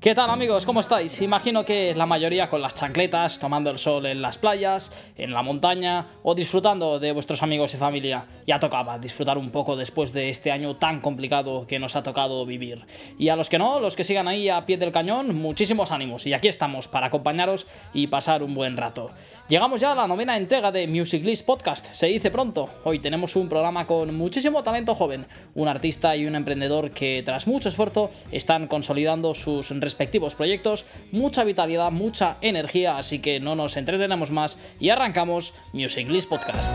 ¿Qué tal amigos? ¿Cómo estáis? Imagino que la mayoría con las chancletas, tomando el sol en las playas, en la montaña o disfrutando de vuestros amigos y familia. Ya tocaba disfrutar un poco después de este año tan complicado que nos ha tocado vivir. Y a los que no, los que sigan ahí a pie del cañón, muchísimos ánimos. Y aquí estamos para acompañaros y pasar un buen rato. Llegamos ya a la novena entrega de Music List Podcast. Se dice pronto. Hoy tenemos un programa con muchísimo talento joven, un artista y un emprendedor que tras mucho esfuerzo están consolidando sus respectivos proyectos, mucha vitalidad, mucha energía, así que no nos entretenemos más y arrancamos Music List Podcast.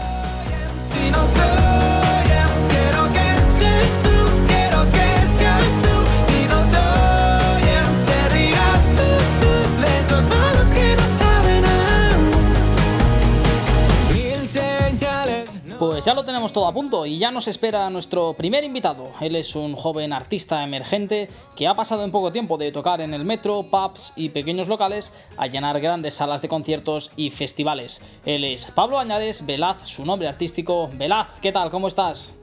Ya lo tenemos todo a punto y ya nos espera nuestro primer invitado. Él es un joven artista emergente que ha pasado en poco tiempo de tocar en el metro, pubs y pequeños locales a llenar grandes salas de conciertos y festivales. Él es Pablo Añares Velaz, su nombre artístico. Velaz, ¿qué tal? ¿Cómo estás?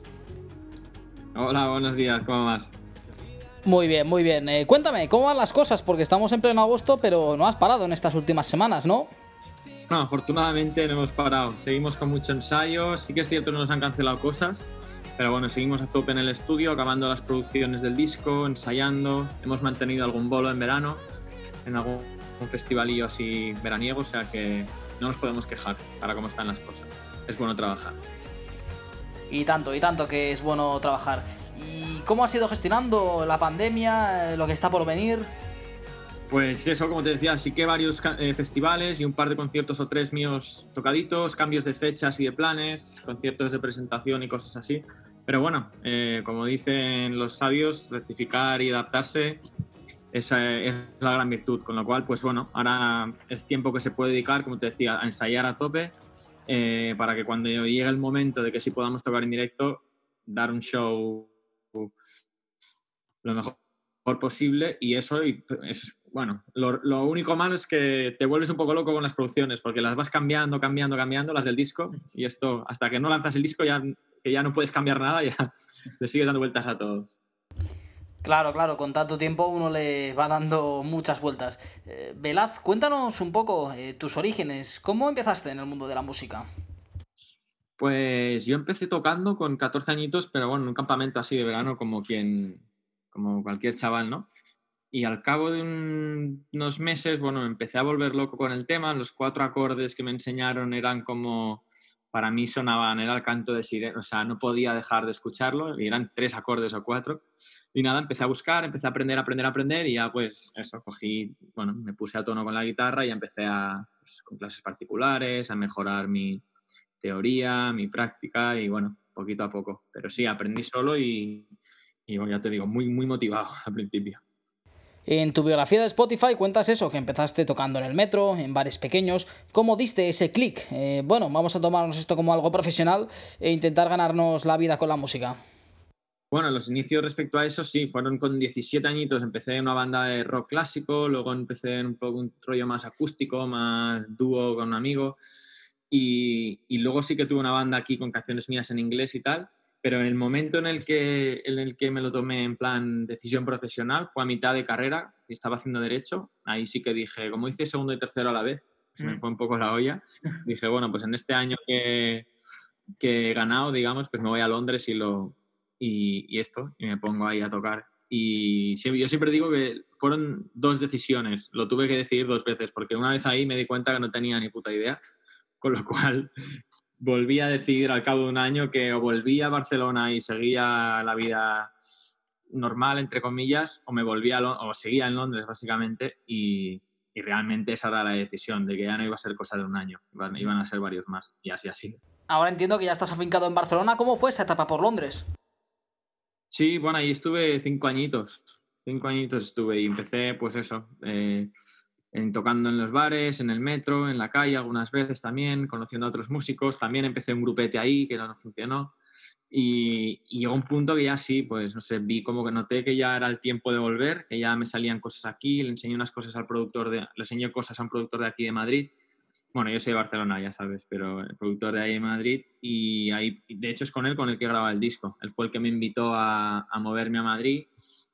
Hola, buenos días, ¿cómo vas? Muy bien, muy bien. Eh, cuéntame, ¿cómo van las cosas? Porque estamos en pleno agosto, pero no has parado en estas últimas semanas, ¿no? No, afortunadamente no hemos parado. Seguimos con mucho ensayo. Sí que es cierto que nos han cancelado cosas, pero bueno, seguimos a tope en el estudio, acabando las producciones del disco, ensayando. Hemos mantenido algún bolo en verano, en algún festivalillo así veraniego, o sea que no nos podemos quejar para cómo están las cosas. Es bueno trabajar. Y tanto, y tanto que es bueno trabajar. ¿Y cómo has ido gestionando la pandemia, lo que está por venir? Pues eso, como te decía, sí que varios eh, festivales y un par de conciertos o tres míos tocaditos, cambios de fechas y de planes, conciertos de presentación y cosas así. Pero bueno, eh, como dicen los sabios, rectificar y adaptarse esa es la gran virtud. Con lo cual, pues bueno, ahora es tiempo que se puede dedicar, como te decía, a ensayar a tope eh, para que cuando llegue el momento de que sí podamos tocar en directo, dar un show lo mejor posible y eso es bueno, lo, único malo es que te vuelves un poco loco con las producciones, porque las vas cambiando, cambiando, cambiando, las del disco, y esto, hasta que no lanzas el disco, ya, que ya no puedes cambiar nada, ya te sigues dando vueltas a todo. Claro, claro, con tanto tiempo uno le va dando muchas vueltas. Eh, Velaz, cuéntanos un poco eh, tus orígenes. ¿Cómo empezaste en el mundo de la música? Pues yo empecé tocando con 14 añitos, pero bueno, en un campamento así de verano, como quien, como cualquier chaval, ¿no? Y al cabo de unos meses, bueno, empecé a volver loco con el tema. Los cuatro acordes que me enseñaron eran como, para mí sonaban, era el canto de sirena, o sea, no podía dejar de escucharlo, y eran tres acordes o cuatro. Y nada, empecé a buscar, empecé a aprender, aprender, aprender, y ya pues eso, cogí, bueno, me puse a tono con la guitarra y empecé a, pues, con clases particulares, a mejorar mi teoría, mi práctica, y bueno, poquito a poco. Pero sí, aprendí solo y, y bueno, ya te digo, muy, muy motivado al principio. En tu biografía de Spotify cuentas eso, que empezaste tocando en el metro, en bares pequeños. ¿Cómo diste ese clic? Eh, bueno, vamos a tomarnos esto como algo profesional e intentar ganarnos la vida con la música. Bueno, los inicios respecto a eso sí, fueron con 17 añitos. Empecé en una banda de rock clásico, luego empecé en un poco un rollo más acústico, más dúo con un amigo. Y, y luego sí que tuve una banda aquí con canciones mías en inglés y tal pero en el momento en el, que, en el que me lo tomé en plan decisión profesional fue a mitad de carrera, y estaba haciendo derecho, ahí sí que dije, como hice segundo y tercero a la vez, se me mm. fue un poco la olla, dije, bueno, pues en este año que, que he ganado, digamos, pues me voy a Londres y, lo, y, esto, y me pongo ahí a tocar. Y yo siempre digo que fueron dos decisiones, lo tuve que decidir dos veces, porque una vez ahí me di cuenta que no tenía ni puta idea, con lo cual volví a decidir al cabo de un año que o volvía a Barcelona y seguía la vida normal, entre comillas, o me volvía o seguía en Londres, básicamente, y, realmente esa era la decisión, de que ya no iba a ser cosa de un año, iban, a ser varios más, y así así. Ahora entiendo que ya estás afincado en Barcelona. ¿Cómo fue esa etapa por Londres? Sí, bueno, ahí estuve cinco añitos. Cinco añitos estuve y empecé, pues eso, eh, en, tocando en los bares, en el metro, en la calle algunas veces también, conociendo a otros músicos. También empecé un grupete ahí que no funcionó. Y, llegó un punto que ya sí, pues no sé, vi como que noté que ya era el tiempo de volver, que ya me salían cosas aquí, le enseñé unas cosas al productor, de, le enseñé cosas a un productor de aquí de Madrid. Bueno, yo soy de Barcelona, ya sabes, pero el productor de ahí de Madrid y ahí, de hecho es con él con el que graba el disco. Él fue el que me invitó a, a moverme a Madrid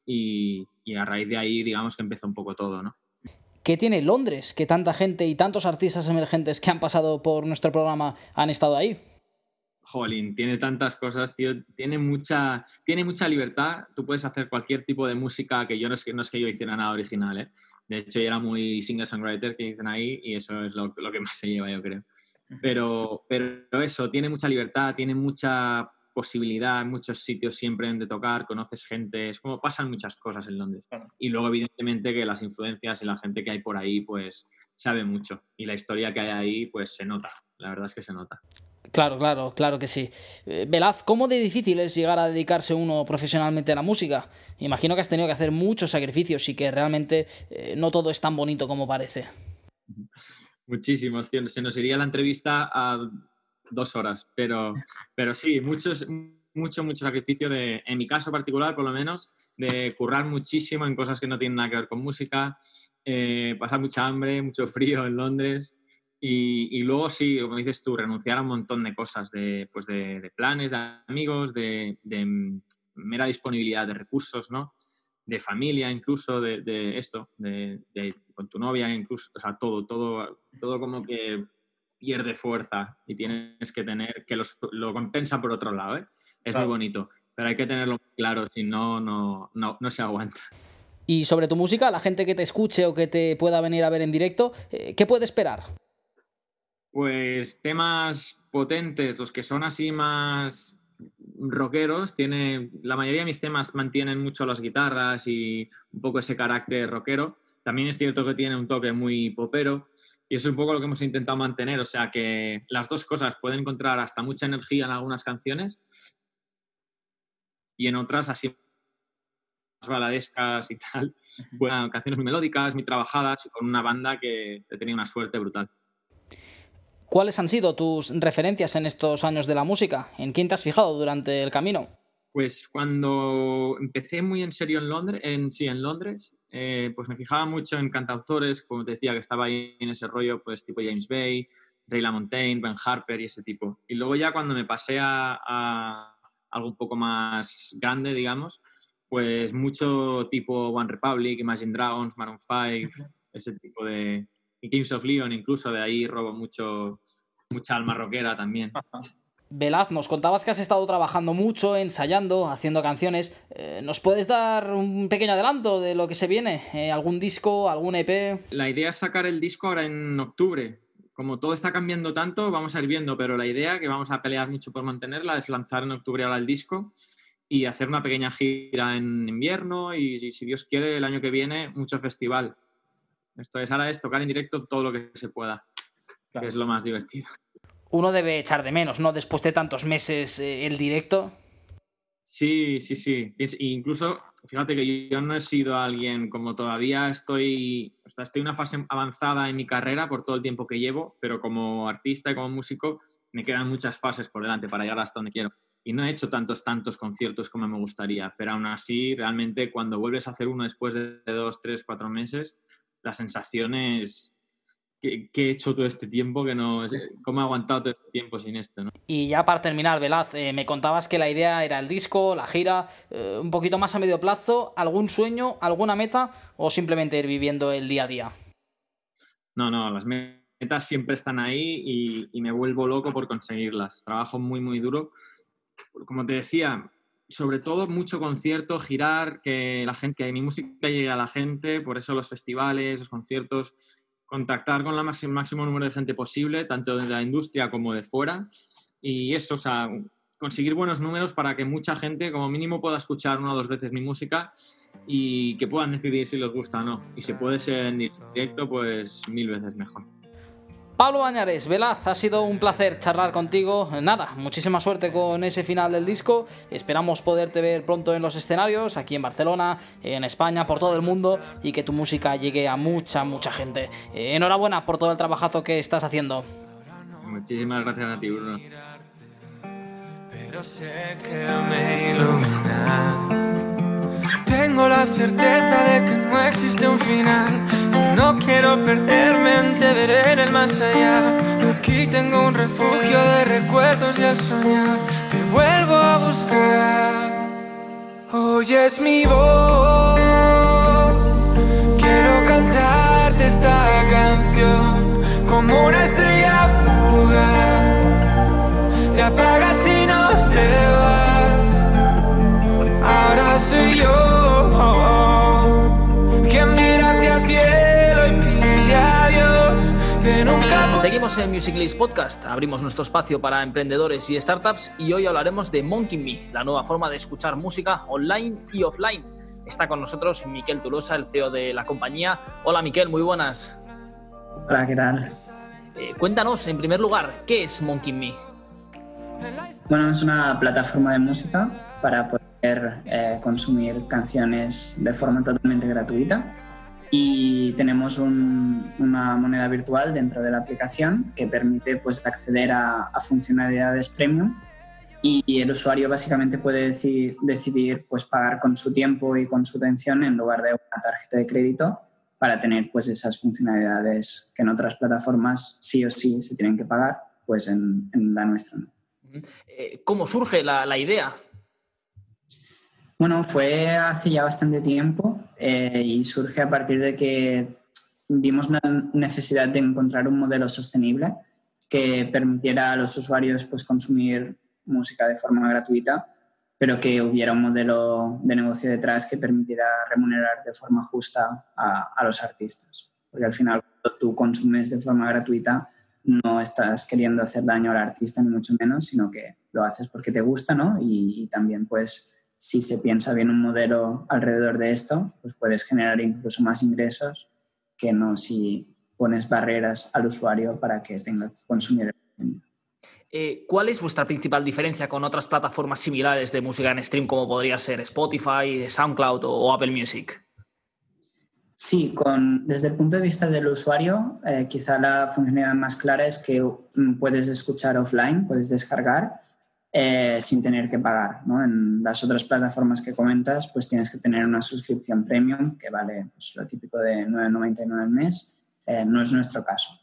y, y a raíz de ahí, digamos que empezó un poco todo, ¿no? ¿Qué tiene Londres? Que tanta gente y tantos artistas emergentes que han pasado por nuestro programa han estado ahí. Jolín, tiene tantas cosas, tío. Tiene mucha, tiene mucha libertad. Tú puedes hacer cualquier tipo de música que yo no es que, no es que yo hiciera nada original, ¿eh? De hecho, yo era muy singer-songwriter que dicen ahí y eso es lo, lo, que más se lleva, yo creo. Pero, pero eso, tiene mucha libertad, tiene mucha posibilidad, muchos sitios siempre donde tocar, conoces gente, es como pasan muchas cosas en Londres. Y luego, evidentemente, que las influencias y la gente que hay por ahí, pues sabe mucho. Y la historia que hay ahí, pues se nota. La verdad es que se nota. Claro, claro, claro que sí. Eh, Velaz, ¿cómo de difícil es llegar a dedicarse uno profesionalmente a la música? Imagino que has tenido que hacer muchos sacrificios y que realmente eh, no todo es tan bonito como parece. Muchísimos, tío. Se nos iría la entrevista a dos horas, pero, pero sí, muchos, mucho, mucho sacrificio de, en mi caso particular, por lo menos, de currar muchísimo en cosas que no tienen nada que ver con música, eh, pasar mucha hambre, mucho frío en Londres. Y, y, luego sí, como dices tú, renunciar a un montón de cosas, de, pues de, de planes, de amigos, de, de, mera disponibilidad de recursos, ¿no? De familia incluso, de, esto, de, con tu novia incluso, o sea, todo, todo, todo como que pierde fuerza y tienes que tener, que lo compensa por otro lado, ¿eh? Es muy bonito, pero hay que tenerlo claro, si no, no, no, se aguanta. Y sobre tu música, la gente que te escuche o que te pueda venir a ver en directo, eh, ¿qué puede esperar? Pues temas potentes, los que son así más rockeros, tiene, la mayoría de mis temas mantienen mucho las guitarras y un poco ese carácter rockero. También es cierto que tiene un toque muy popero y eso es un poco lo que hemos intentado mantener, o sea que las dos cosas pueden encontrar hasta mucha energía en algunas canciones y en otras así más baladescas y tal, bueno, canciones muy melódicas, muy trabajadas y con una banda que he tenido una suerte brutal. ¿Cuáles han sido tus referencias en estos años de la música? ¿En quién te has fijado durante el camino? Pues cuando empecé muy en serio en Londres, en, sí, en Londres, eh, pues me fijaba mucho en cantautores, como te decía, que estaba ahí en ese rollo, pues tipo James Bay, Ray LaMontagne, Ben Harper y ese tipo. Y luego ya cuando me pasé a, algo un poco más grande, digamos, pues mucho tipo One Republic, Imagine Dragons, Maroon 5, ese tipo de... Y Kings of Leon incluso, de ahí robo mucho, mucha alma rockera también. Velaz, nos contabas que has estado trabajando mucho, ensayando, haciendo canciones. Eh, ¿Nos puedes dar un pequeño adelanto de lo que se viene? Eh, ¿Algún disco, algún EP? La idea es sacar el disco ahora en octubre. Como todo está cambiando tanto, vamos a ir viendo, pero la idea, que vamos a pelear mucho por mantenerla, es lanzar en octubre ahora el disco y hacer una pequeña gira en invierno y, si Dios quiere, el año que viene, mucho festival. Esto es, ahora es tocar en directo todo lo que se pueda, que es lo más divertido uno debe echar de menos, ¿no? Después de tantos meses eh, el directo. Sí, sí, sí. incluso, fíjate que yo no he sido alguien como todavía estoy, estoy en una fase avanzada en mi carrera por todo el tiempo que llevo, pero como artista y como músico me quedan muchas fases por delante para llegar hasta donde quiero. Y no he hecho tantos, tantos conciertos como me gustaría, pero aún así, realmente cuando vuelves a hacer uno después de dos, tres, cuatro meses, la sensación es, ¿Qué, he hecho todo este tiempo? que no ¿Cómo he aguantado todo este tiempo sin esto? ¿no? Y ya para terminar, Velaz, eh, me contabas que la idea era el disco, la gira, eh, un poquito más a medio plazo, ¿algún sueño, alguna meta o simplemente ir viviendo el día a día? No, no, las metas siempre están ahí y, y me vuelvo loco por conseguirlas. Trabajo muy, muy duro. Como te decía, sobre todo mucho concierto, girar, que la gente, que mi música llegue a la gente, por eso los festivales, los conciertos contactar con el máximo, máximo número de gente posible, tanto de la industria como de fuera. Y eso, o sea, conseguir buenos números para que mucha gente, como mínimo, pueda escuchar una o dos veces mi música y que puedan decidir si les gusta o no. Y si puede ser en directo, pues mil veces mejor. Pablo Bañares, Velaz, ha sido un placer charlar contigo. Nada, muchísima suerte con ese final del disco. Esperamos poderte ver pronto en los escenarios, aquí en Barcelona, en España, por todo el mundo y que tu música llegue a mucha, mucha gente. Eh, enhorabuena por todo el trabajo que estás haciendo. Muchísimas gracias a ti, Bruno. Pero sé que me Tengo la certeza de que no existe un final no quiero perderme en te veré en el más allá. Aquí tengo un refugio de recuerdos y al soñar te vuelvo a buscar. Hoy es mi voz. Quiero cantarte esta canción como una estrella fugaz. Seguimos en Musiclist Podcast, abrimos nuestro espacio para emprendedores y startups y hoy hablaremos de Monkey Me, la nueva forma de escuchar música online y offline. Está con nosotros Miquel Tulosa, el CEO de la compañía. Hola Miquel, muy buenas. Hola, ¿qué tal? Eh, cuéntanos, en primer lugar, ¿qué es Monkey Me? Bueno, es una plataforma de música para poder eh, consumir canciones de forma totalmente gratuita y tenemos una moneda virtual dentro de la aplicación que permite pues, acceder a, funcionalidades premium y el usuario básicamente puede decidir, pues, pagar con su tiempo y con su atención en lugar de una tarjeta de crédito para tener pues, esas funcionalidades que en otras plataformas sí o sí se tienen que pagar, pues en, la nuestra no. Eh, ¿Cómo surge la idea? Bueno, fue hace ya bastante tiempo eh, y surge a partir de que vimos la necesidad de encontrar un modelo sostenible que permitiera a los usuarios pues, consumir música de forma gratuita, pero que hubiera un modelo de negocio detrás que permitiera remunerar de forma justa a, los artistas. Porque al final, tú consumes de forma gratuita, no estás queriendo hacer daño al artista, ni mucho menos, sino que lo haces porque te gusta, ¿no? Y también, pues, si se piensa bien un modelo alrededor de esto, pues puedes generar incluso más ingresos que no si pones barreras al usuario para que tenga que consumir el contenido. Eh, ¿Cuál es vuestra principal diferencia con otras plataformas similares de música en stream como podría ser Spotify, SoundCloud o Apple Music? Sí, con, desde el punto de vista del usuario, eh, quizá la funcionalidad más clara es que mm, puedes escuchar offline, puedes descargar eh, sin tener que pagar. ¿no? En las otras plataformas que comentas, pues tienes que tener una suscripción premium que vale pues, lo típico de 9,99 al mes. Eh, no es nuestro caso.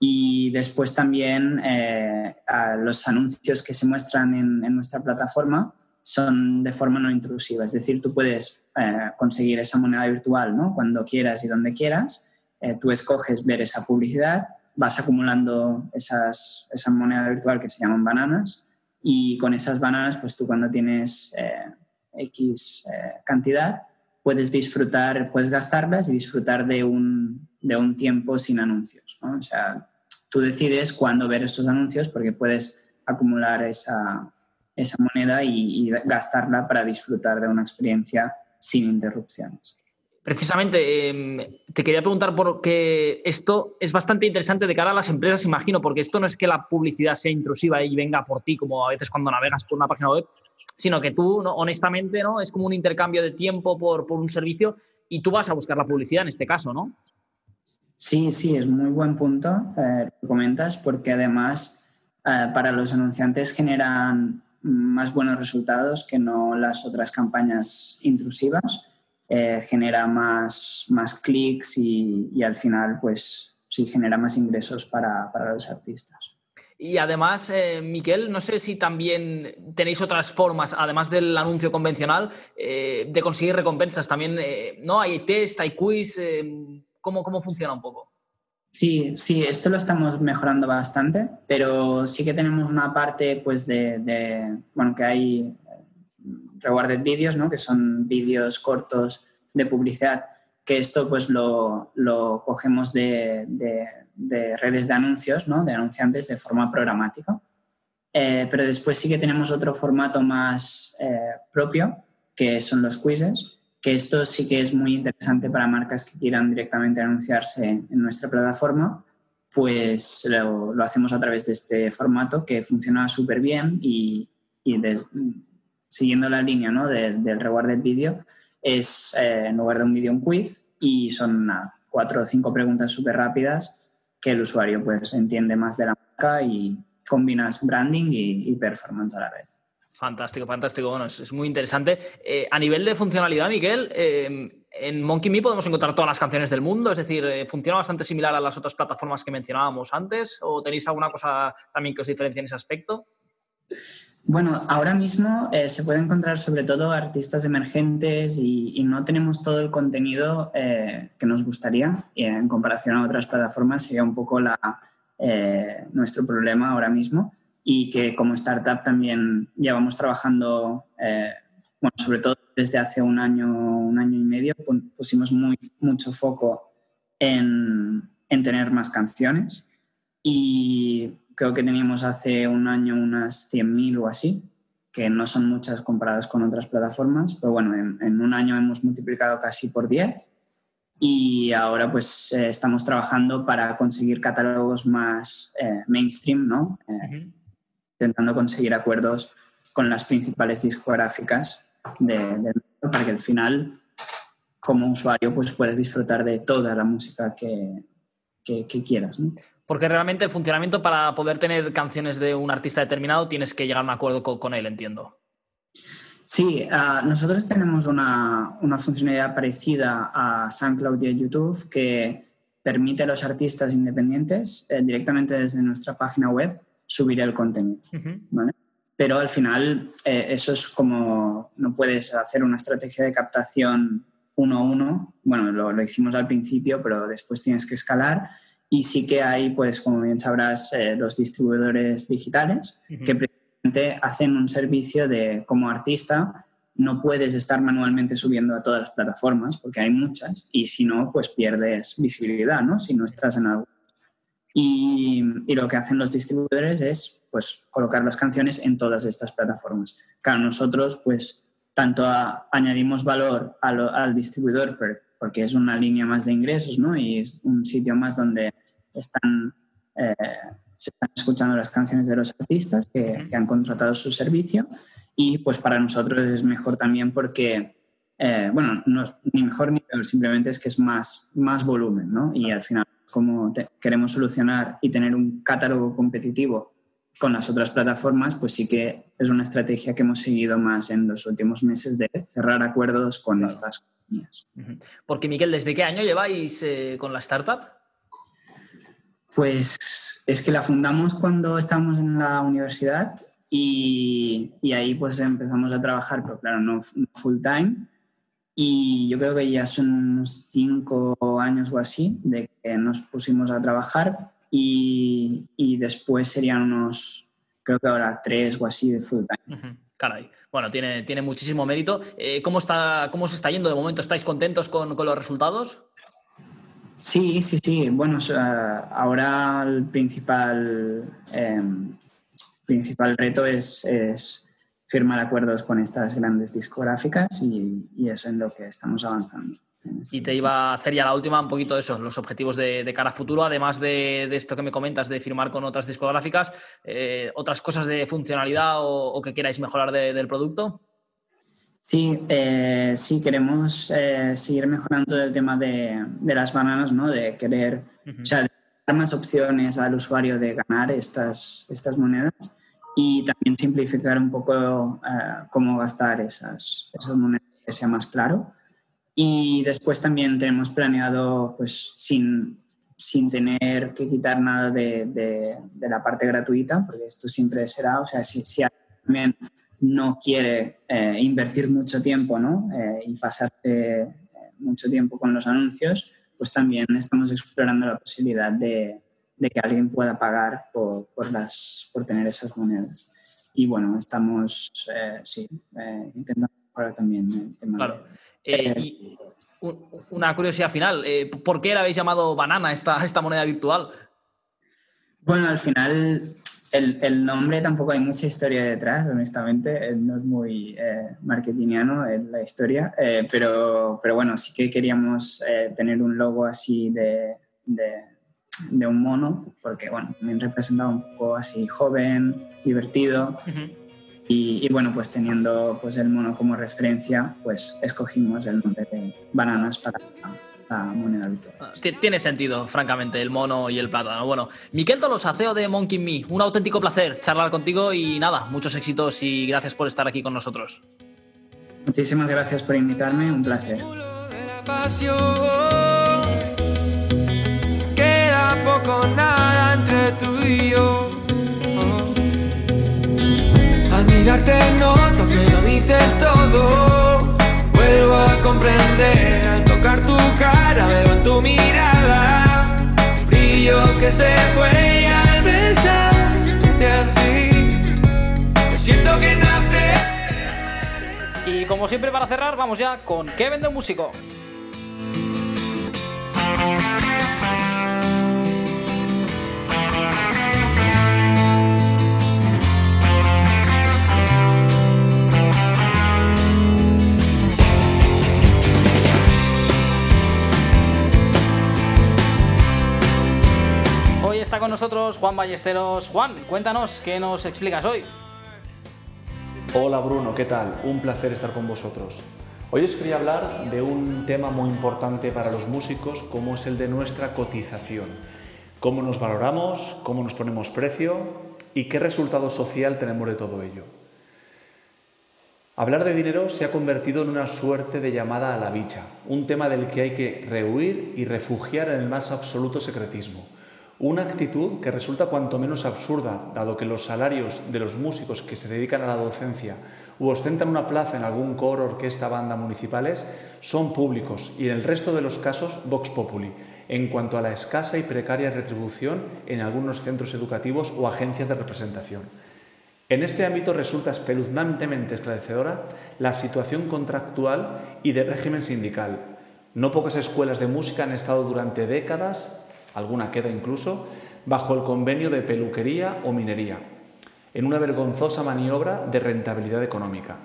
Y después también eh, los anuncios que se muestran en, en, nuestra plataforma son de forma no intrusiva. Es decir, tú puedes conseguir esa moneda virtual ¿no? cuando quieras y donde quieras. tú escoges ver esa publicidad, vas acumulando esas, esa moneda virtual que se llaman bananas y con esas bananas, pues tú cuando tienes eh, X eh, cantidad, puedes disfrutar, puedes gastarlas y disfrutar de un, de un tiempo sin anuncios. ¿no? O sea, tú decides cuándo ver esos anuncios porque puedes acumular esa, esa moneda y, y gastarla para disfrutar de una experiencia sin interrupciones. Precisamente, em, te quería preguntar porque esto es bastante interesante de cara a las empresas, imagino, porque esto no es que la publicidad sea intrusiva y venga por ti, como a veces cuando navegas por una página web, sino que tú, honestamente, ¿no? Es como un intercambio de tiempo por, un servicio y tú vas a buscar la publicidad en este caso, ¿no? Sí, sí, es muy buen punto eh, que comentas, porque además eh, para los anunciantes generan más buenos resultados que no las otras campañas intrusivas eh, genera más, más clics y, al final, pues sí, genera más ingresos para, para los artistas. Y además, eh, Miquel, no sé si también tenéis otras formas, además del anuncio convencional, eh, de conseguir recompensas. También, ¿no? Hay test, hay quiz. ¿cómo, ¿Cómo funciona un poco? Sí, sí, esto lo estamos mejorando bastante, pero sí que tenemos una parte, pues, de, de bueno, que hay rewarded videos, ¿no? que son vídeos cortos de publicidad, que esto pues lo, lo cogemos de, de, redes de anuncios, ¿no? de anunciantes de forma programática. Eh, pero después sí que tenemos otro formato más eh, propio, que son los quizzes, que esto sí que es muy interesante para marcas que quieran directamente anunciarse en nuestra plataforma, pues lo, lo hacemos a través de este formato que funciona súper bien y, y siguiendo la línea ¿no? del reward del vídeo, es eh, en lugar de un vídeo un quiz y son cuatro o cinco preguntas súper rápidas que el usuario pues entiende más de la marca y combinas branding y, performance a la vez. Fantástico, fantástico. Bueno, es, muy interesante. Eh, a nivel de funcionalidad, Miguel, eh, en Monkey Me podemos encontrar todas las canciones del mundo, es decir, ¿funciona bastante similar a las otras plataformas que mencionábamos antes? ¿O tenéis alguna cosa también que os diferencie en ese aspecto? Bueno, ahora mismo eh, se puede encontrar sobre todo artistas emergentes y, no tenemos todo el contenido eh, que nos gustaría. Y en comparación a otras plataformas sería un poco la, eh, nuestro problema ahora mismo y que como startup también llevamos trabajando, bueno, sobre todo desde hace un año, un año y medio, pusimos muy, mucho foco en, en tener más canciones y creo que teníamos hace un año unas 100.000 o así, que no son muchas comparadas con otras plataformas, pero bueno, en, un año hemos multiplicado casi por 10 y ahora pues eh, estamos trabajando para conseguir catálogos más eh, mainstream, ¿no? Eh, intentando conseguir acuerdos con las principales discográficas de, para que al final como usuario pues puedas disfrutar de toda la música que, que, quieras. ¿no? Porque realmente el funcionamiento para poder tener canciones de un artista determinado tienes que llegar a un acuerdo con, él, entiendo. Sí, ah, nosotros tenemos una, una, funcionalidad parecida a SoundCloud y a YouTube que permite a los artistas independientes eh, directamente desde nuestra página web subir el contenido. Pero al final eh, eso es como, no puedes hacer una estrategia de captación uno a uno. Bueno, lo, lo hicimos al principio, pero después tienes que escalar y sí que hay, pues como bien sabrás, eh, los distribuidores digitales que precisamente hacen un servicio de como artista no puedes estar manualmente subiendo a todas las plataformas porque hay muchas y si no, pues pierdes visibilidad, ¿no? Si no estás en algo. Y, y, lo que hacen los distribuidores es pues colocar las canciones en todas estas plataformas. Claro, nosotros pues tanto añadimos valor al distribuidor porque es una línea más de ingresos, ¿no? Y es un sitio más donde están, eh, se están escuchando las canciones de los artistas que, han contratado su servicio y pues para nosotros es mejor también porque, eh, bueno, no es ni mejor ni peor, simplemente es que es más, más volumen, ¿no? Y al final, como queremos solucionar y tener un catálogo competitivo con las otras plataformas, pues sí que es una estrategia que hemos seguido más en los últimos meses de cerrar acuerdos con estas compañías. Porque, Miguel, ¿desde qué año lleváis eh, con la startup? Pues es que la fundamos cuando estábamos en la universidad y, ahí pues empezamos a trabajar, pero claro, no, full time. Y yo creo que ya son unos cinco años o así de que nos pusimos a trabajar y, después serían unos, creo que ahora tres o así de full time. Caray. Bueno, tiene, tiene muchísimo mérito. Eh, ¿cómo, está, ¿Cómo se está yendo de momento? ¿Estáis contentos con, con los resultados? Sí, sí, sí. Bueno, ahora el principal, em, principal reto es, firmar acuerdos con estas grandes discográficas y, es en lo que estamos avanzando. Y te iba a hacer ya la última, un poquito de eso, los objetivos de, cara a futuro, además de, esto que me comentas de firmar con otras discográficas, eh, otras cosas de funcionalidad o, que queráis mejorar del producto. Sí, eh, sí, queremos eh, seguir mejorando el tema de, las bananas, ¿no? De querer, o sea, dar más opciones al usuario de ganar estas, estas monedas y también simplificar un poco eh, cómo gastar esas, esas monedas, que sea más claro. Y después también tenemos planeado, pues, sin, sin tener que quitar nada de, de, de, la parte gratuita, porque esto siempre será, o sea, si, si también no quiere eh, invertir mucho tiempo ¿no? Eh, y pasarse eh, mucho tiempo con los anuncios, pues también estamos explorando la posibilidad de, que alguien pueda pagar por, las, por tener esas monedas. Y bueno, estamos sí, intentando mejorar también el tema. Claro. una curiosidad final, ¿por qué la habéis llamado banana esta, esta moneda virtual? Bueno, al final el, nombre tampoco hay mucha historia detrás, honestamente, eh, no es muy eh, marketingiano la historia, eh, pero, pero bueno, sí que queríamos eh, tener un logo así de, de, un mono, porque bueno, me representaba un poco así joven, divertido. Y, y, bueno, pues teniendo pues el mono como referencia, pues escogimos el nombre de Bananas para moneda virtual. Ah, tiene sentido, francamente, el mono y el plátano. Bueno, Miquel Tolosa, CEO de Monkey Me, un auténtico placer charlar contigo y nada, muchos éxitos y gracias por estar aquí con nosotros. Muchísimas gracias por invitarme, un placer. Queda poco nada entre tú y yo. Mirarte noto que lo dices todo. Vuelvo a comprender al tocar tu cara, veo en tu mirada el brillo que se fue y al besarte así, me siento que nace. Y como siempre para cerrar, vamos ya con ¿Qué vende un músico? Está con nosotros Juan Ballesteros. Juan, cuéntanos, ¿qué nos explicas hoy? Hola Bruno, ¿qué tal? Un placer estar con vosotros. Hoy os quería hablar de un tema muy importante para los músicos como es el de nuestra cotización. Cómo nos valoramos, cómo nos ponemos precio y qué resultado social tenemos de todo ello. Hablar de dinero se ha convertido en una suerte de llamada a la bicha, un tema del que hay que rehuir y refugiar en el más absoluto secretismo. Una actitud que resulta cuanto menos absurda, dado que los salarios de los músicos que se dedican a la docencia u ostentan una plaza en algún coro, orquesta, banda municipales son públicos y en el resto de los casos vox populi, en cuanto a la escasa y precaria retribución en algunos centros educativos o agencias de representación. En este ámbito resulta espeluznantemente esclarecedora la situación contractual y de régimen sindical. No pocas escuelas de música han estado durante décadas alguna queda incluso, bajo el convenio de peluquería o minería, en una vergonzosa maniobra de rentabilidad económica.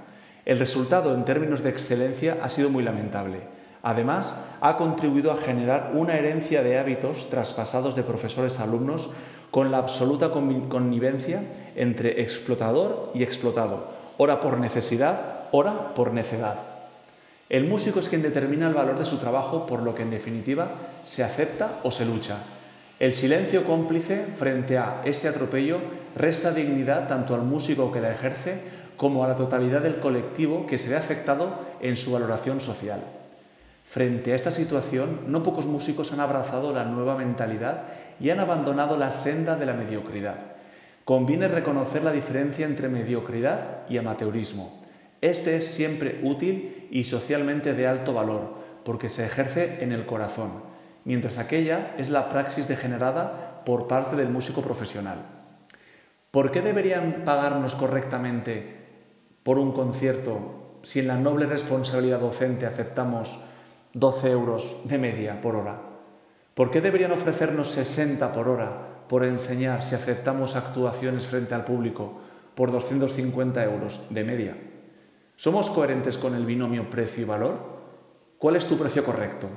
El resultado en términos de excelencia ha sido muy lamentable. Además, ha contribuido a generar una herencia de hábitos traspasados de profesores a alumnos con la absoluta connivencia entre explotador y explotado, ora por necesidad, ora por necedad. El músico es quien determina el valor de su trabajo, por lo que en definitiva se acepta o se lucha. El silencio cómplice frente a este atropello resta dignidad tanto al músico que la ejerce como a la totalidad del colectivo que se ve afectado en su valoración social. Frente a esta situación, no pocos músicos han abrazado la nueva mentalidad y han abandonado la senda de la mediocridad. Conviene reconocer la diferencia entre mediocridad y amateurismo. Este es siempre útil y socialmente de alto valor, porque se ejerce en el corazón, mientras aquella es la praxis degenerada por parte del músico profesional. ¿Por qué deberían pagarnos correctamente por un concierto si en la noble responsabilidad docente aceptamos 12 euros de media por hora? ¿Por qué deberían ofrecernos 60 por hora por enseñar si aceptamos actuaciones frente al público por 250 euros de media? ¿Somos coherentes con el binomio precio y valor? ¿Cuál es tu precio correcto?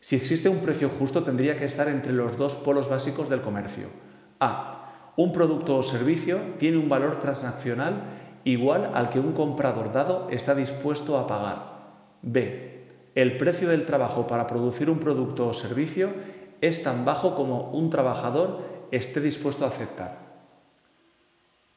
Si existe un precio justo tendría que estar entre los dos polos básicos del comercio. A. Un producto o servicio tiene un valor transaccional igual al que un comprador dado está dispuesto a pagar. B. El precio del trabajo para producir un producto o servicio es tan bajo como un trabajador esté dispuesto a aceptar.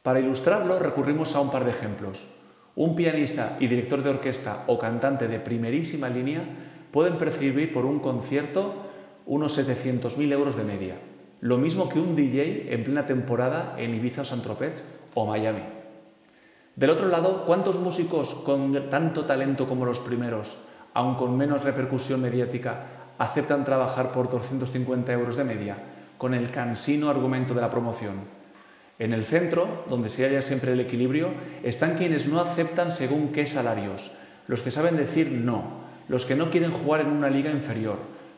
Para ilustrarlo recurrimos a un par de ejemplos. Un pianista y director de orquesta o cantante de primerísima línea pueden percibir por un concierto unos 700.000 euros de media, lo mismo que un DJ en plena temporada en Ibiza o San Tropez o Miami. Del otro lado, ¿cuántos músicos con tanto talento como los primeros, aun con menos repercusión mediática, aceptan trabajar por 250 euros de media, con el cansino argumento de la promoción? En el centro, donde se halla siempre el equilibrio, están quienes no aceptan según qué salarios, los que saben decir no, los que no quieren jugar en una liga inferior,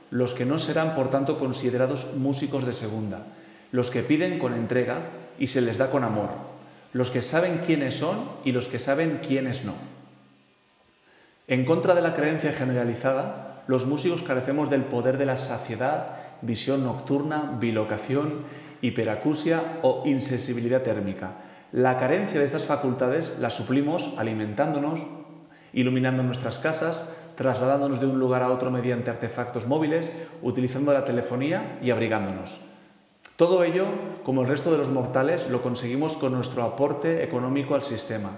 los que no serán por tanto considerados músicos de segunda, los que piden con entrega y se les da con amor, los que saben quiénes son y los que saben quiénes no. En contra de la creencia generalizada, los músicos carecemos del poder de la saciedad, visión nocturna, bilocación hiperacusia o insensibilidad térmica. La carencia de estas facultades la suplimos alimentándonos, iluminando nuestras casas, trasladándonos de un lugar a otro mediante artefactos móviles, utilizando la telefonía y abrigándonos. Todo ello, como el resto de los mortales, lo conseguimos con nuestro aporte económico al sistema.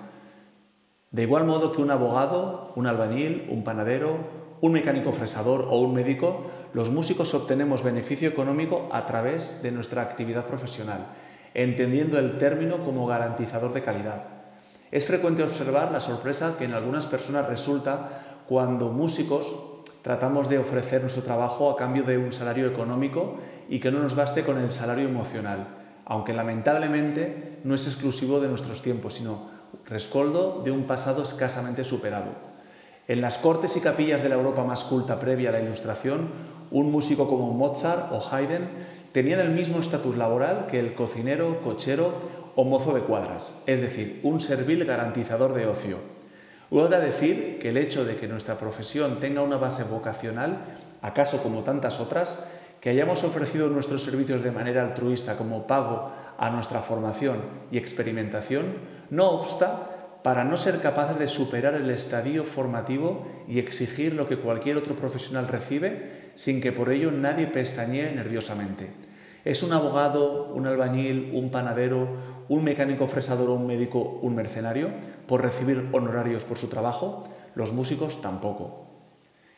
De igual modo que un abogado, un albañil, un panadero, un mecánico fresador o un médico, los músicos obtenemos beneficio económico a través de nuestra actividad profesional, entendiendo el término como garantizador de calidad. Es frecuente observar la sorpresa que en algunas personas resulta cuando músicos tratamos de ofrecer nuestro trabajo a cambio de un salario económico y que no nos baste con el salario emocional, aunque lamentablemente no es exclusivo de nuestros tiempos, sino rescoldo de un pasado escasamente superado. En las cortes y capillas de la Europa más culta previa a la Ilustración, un músico como Mozart o Haydn tenían el mismo estatus laboral que el cocinero, cochero o mozo de cuadras, es decir, un servil garantizador de ocio. Huelga decir que el hecho de que nuestra profesión tenga una base vocacional, acaso como tantas otras, que hayamos ofrecido nuestros servicios de manera altruista como pago a nuestra formación y experimentación, no obsta para no ser capaces de superar el estadio formativo y exigir lo que cualquier otro profesional recibe sin que por ello nadie pestañee nerviosamente. ¿Es un abogado, un albañil, un panadero, un mecánico fresador o un médico un mercenario por recibir honorarios por su trabajo? Los músicos tampoco.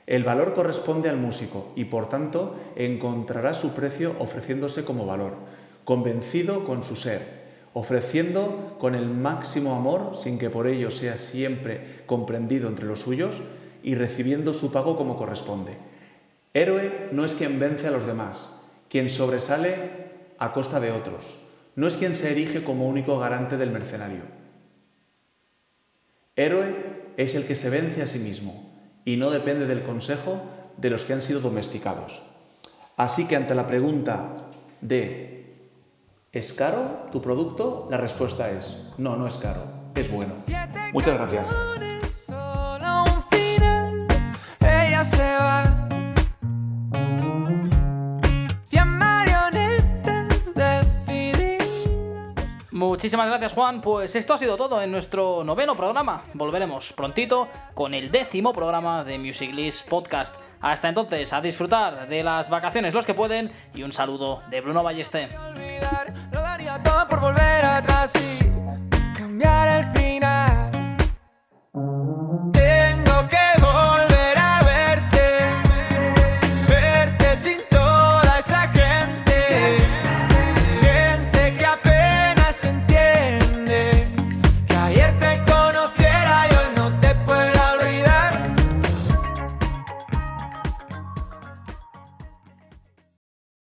El valor corresponde al músico y por tanto encontrará su precio ofreciéndose como valor, convencido con su ser, ofreciendo con el máximo amor sin que por ello sea siempre comprendido entre los suyos y recibiendo su pago como corresponde. Héroe no es quien vence a los demás, quien sobresale a costa de otros, no es quien se erige como único garante del mercenario. Héroe es el que se vence a sí mismo y no depende del consejo de los que han sido domesticados. Así que ante la pregunta de ¿Es caro tu producto? La respuesta es no, no es caro, es bueno. Muchas gracias. Muchísimas gracias Juan, pues esto ha sido todo en nuestro noveno programa. Volveremos prontito con el décimo programa de Music List Podcast. Hasta entonces, a disfrutar de las vacaciones los que pueden y un saludo de Bruno Ballester. Lo